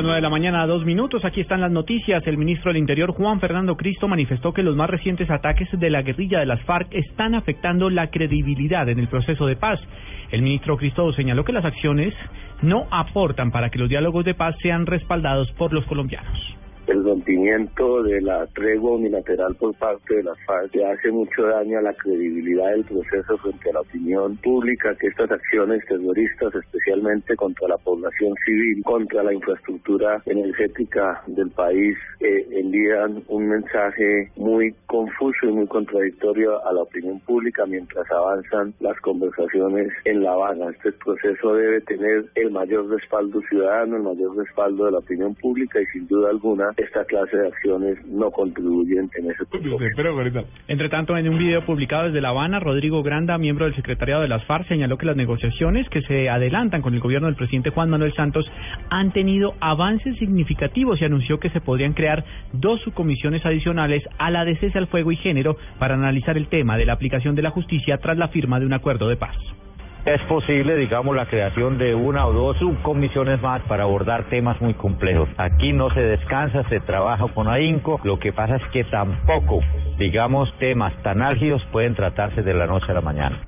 Las nueve de la mañana, dos minutos. Aquí están las noticias. El ministro del Interior, Juan Fernando Cristo, manifestó que los más recientes ataques de la guerrilla de las FARC están afectando la credibilidad en el proceso de paz. El ministro Cristo señaló que las acciones no aportan para que los diálogos de paz sean respaldados por los colombianos el rompimiento de la tregua unilateral por parte de las FARC le hace mucho daño a la credibilidad del proceso frente a la opinión pública que estas acciones terroristas, especialmente contra la población civil, contra la infraestructura energética del país, eh, envían un mensaje muy confuso y muy contradictorio a la opinión pública mientras avanzan las conversaciones en La Habana. Este proceso debe tener el mayor respaldo ciudadano, el mayor respaldo de la opinión pública y sin duda alguna esta clase de acciones no contribuyen en ese propósito. Entre tanto, en un video publicado desde La Habana, Rodrigo Granda, miembro del secretariado de las FARC, señaló que las negociaciones que se adelantan con el gobierno del presidente Juan Manuel Santos han tenido avances significativos y anunció que se podrían crear dos subcomisiones adicionales a la de cese al fuego y género para analizar el tema de la aplicación de la justicia tras la firma de un acuerdo de paz es posible, digamos, la creación de una o dos subcomisiones más para abordar temas muy complejos. Aquí no se descansa, se trabaja con ahínco. Lo que pasa es que tampoco, digamos, temas tan álgidos pueden tratarse de la noche a la mañana.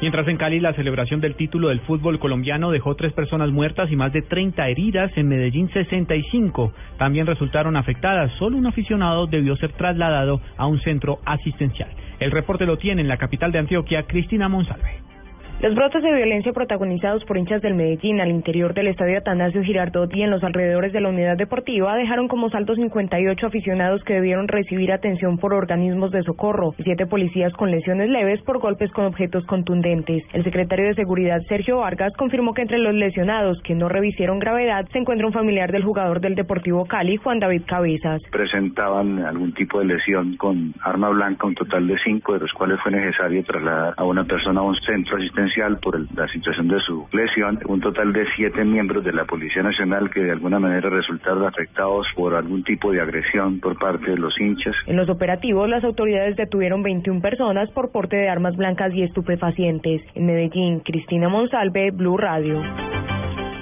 Mientras en Cali la celebración del título del fútbol colombiano dejó tres personas muertas y más de 30 heridas, en Medellín 65 también resultaron afectadas. Solo un aficionado debió ser trasladado a un centro asistencial. El reporte lo tiene en la capital de Antioquia, Cristina Monsalve. Los brotes de violencia protagonizados por hinchas del Medellín al interior del estadio Atanasio Girardot y en los alrededores de la unidad deportiva dejaron como saldo 58 aficionados que debieron recibir atención por organismos de socorro y siete policías con lesiones leves por golpes con objetos contundentes. El secretario de Seguridad Sergio Vargas confirmó que entre los lesionados que no revisieron gravedad se encuentra un familiar del jugador del Deportivo Cali, Juan David Cabezas. Presentaban algún tipo de lesión con arma blanca, un total de cinco, de los cuales fue necesario trasladar a una persona a un centro asistencial por la situación de su lesión, un total de siete miembros de la Policía Nacional que de alguna manera resultaron afectados por algún tipo de agresión por parte de los hinchas. En los operativos, las autoridades detuvieron 21 personas por porte de armas blancas y estupefacientes. En Medellín, Cristina Monsalve, Blue Radio.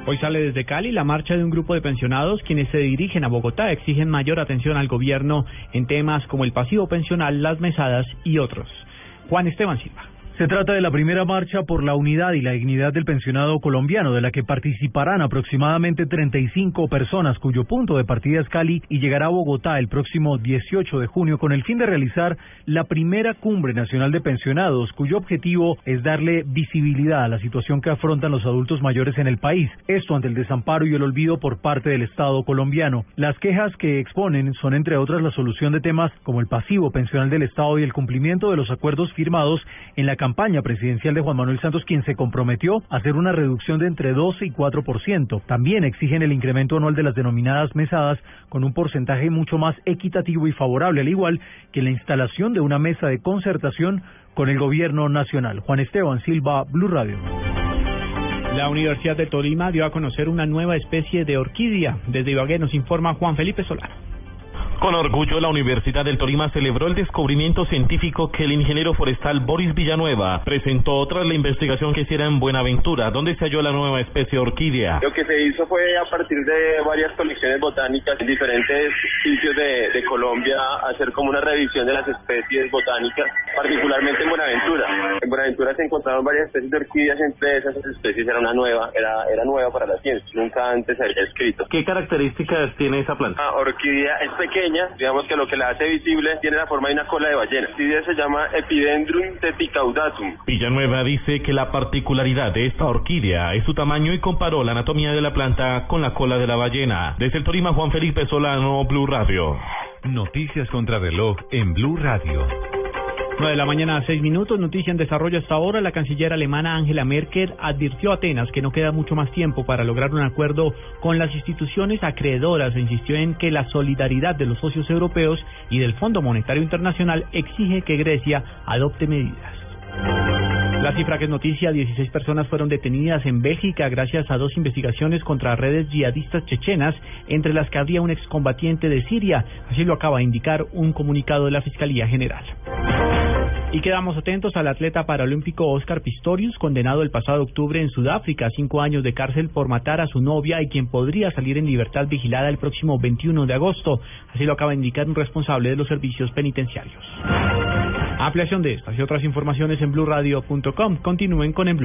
Hoy sale desde Cali la marcha de un grupo de pensionados quienes se dirigen a Bogotá exigen mayor atención al gobierno en temas como el pasivo pensional, las mesadas y otros. Juan Esteban Silva. Se trata de la primera marcha por la unidad y la dignidad del pensionado colombiano, de la que participarán aproximadamente 35 personas, cuyo punto de partida es Cali y llegará a Bogotá el próximo 18 de junio con el fin de realizar la primera cumbre nacional de pensionados, cuyo objetivo es darle visibilidad a la situación que afrontan los adultos mayores en el país. Esto ante el desamparo y el olvido por parte del Estado colombiano. Las quejas que exponen son, entre otras, la solución de temas como el pasivo pensional del Estado y el cumplimiento de los acuerdos firmados en la campaña campaña presidencial de Juan Manuel Santos, quien se comprometió a hacer una reducción de entre 12 y 4%. También exigen el incremento anual de las denominadas mesadas con un porcentaje mucho más equitativo y favorable, al igual que la instalación de una mesa de concertación con el gobierno nacional. Juan Esteban Silva, Blue Radio. La Universidad de Tolima dio a conocer una nueva especie de orquídea. Desde Ibagué nos informa Juan Felipe Solano. Con orgullo, la Universidad del Tolima celebró el descubrimiento científico que el ingeniero forestal Boris Villanueva presentó tras la investigación que hiciera en Buenaventura, donde se halló la nueva especie de orquídea. Lo que se hizo fue a partir de varias colecciones botánicas en diferentes sitios de, de Colombia hacer como una revisión de las especies botánicas, particularmente en Buenaventura. En Buenaventura se encontraron varias especies de orquídeas, entre esas especies era una nueva, era, era nueva para la ciencia, nunca antes había escrito. ¿Qué características tiene esa planta? La orquídea es pequeña digamos que lo que la hace visible tiene la forma de una cola de ballena. Se llama Epidendrum teticaudatum. Villanueva dice que la particularidad de esta orquídea es su tamaño y comparó la anatomía de la planta con la cola de la ballena. Desde el Torima, Juan Felipe Solano, Blue Radio. Noticias contra reloj en Blue Radio. 9 de la mañana a 6 minutos, noticia en desarrollo hasta ahora. La canciller alemana Angela Merkel advirtió a Atenas que no queda mucho más tiempo para lograr un acuerdo con las instituciones acreedoras insistió en que la solidaridad de los socios europeos y del Fondo Monetario Internacional exige que Grecia adopte medidas. La cifra que es noticia, 16 personas fueron detenidas en Bélgica gracias a dos investigaciones contra redes yihadistas chechenas, entre las que había un excombatiente de Siria. Así lo acaba de indicar un comunicado de la Fiscalía General. Y quedamos atentos al atleta paralímpico Oscar Pistorius, condenado el pasado octubre en Sudáfrica a cinco años de cárcel por matar a su novia y quien podría salir en libertad vigilada el próximo 21 de agosto. Así lo acaba de indicar un responsable de los servicios penitenciarios. Ampliación de estas y otras informaciones en blurradio.com. Continúen con En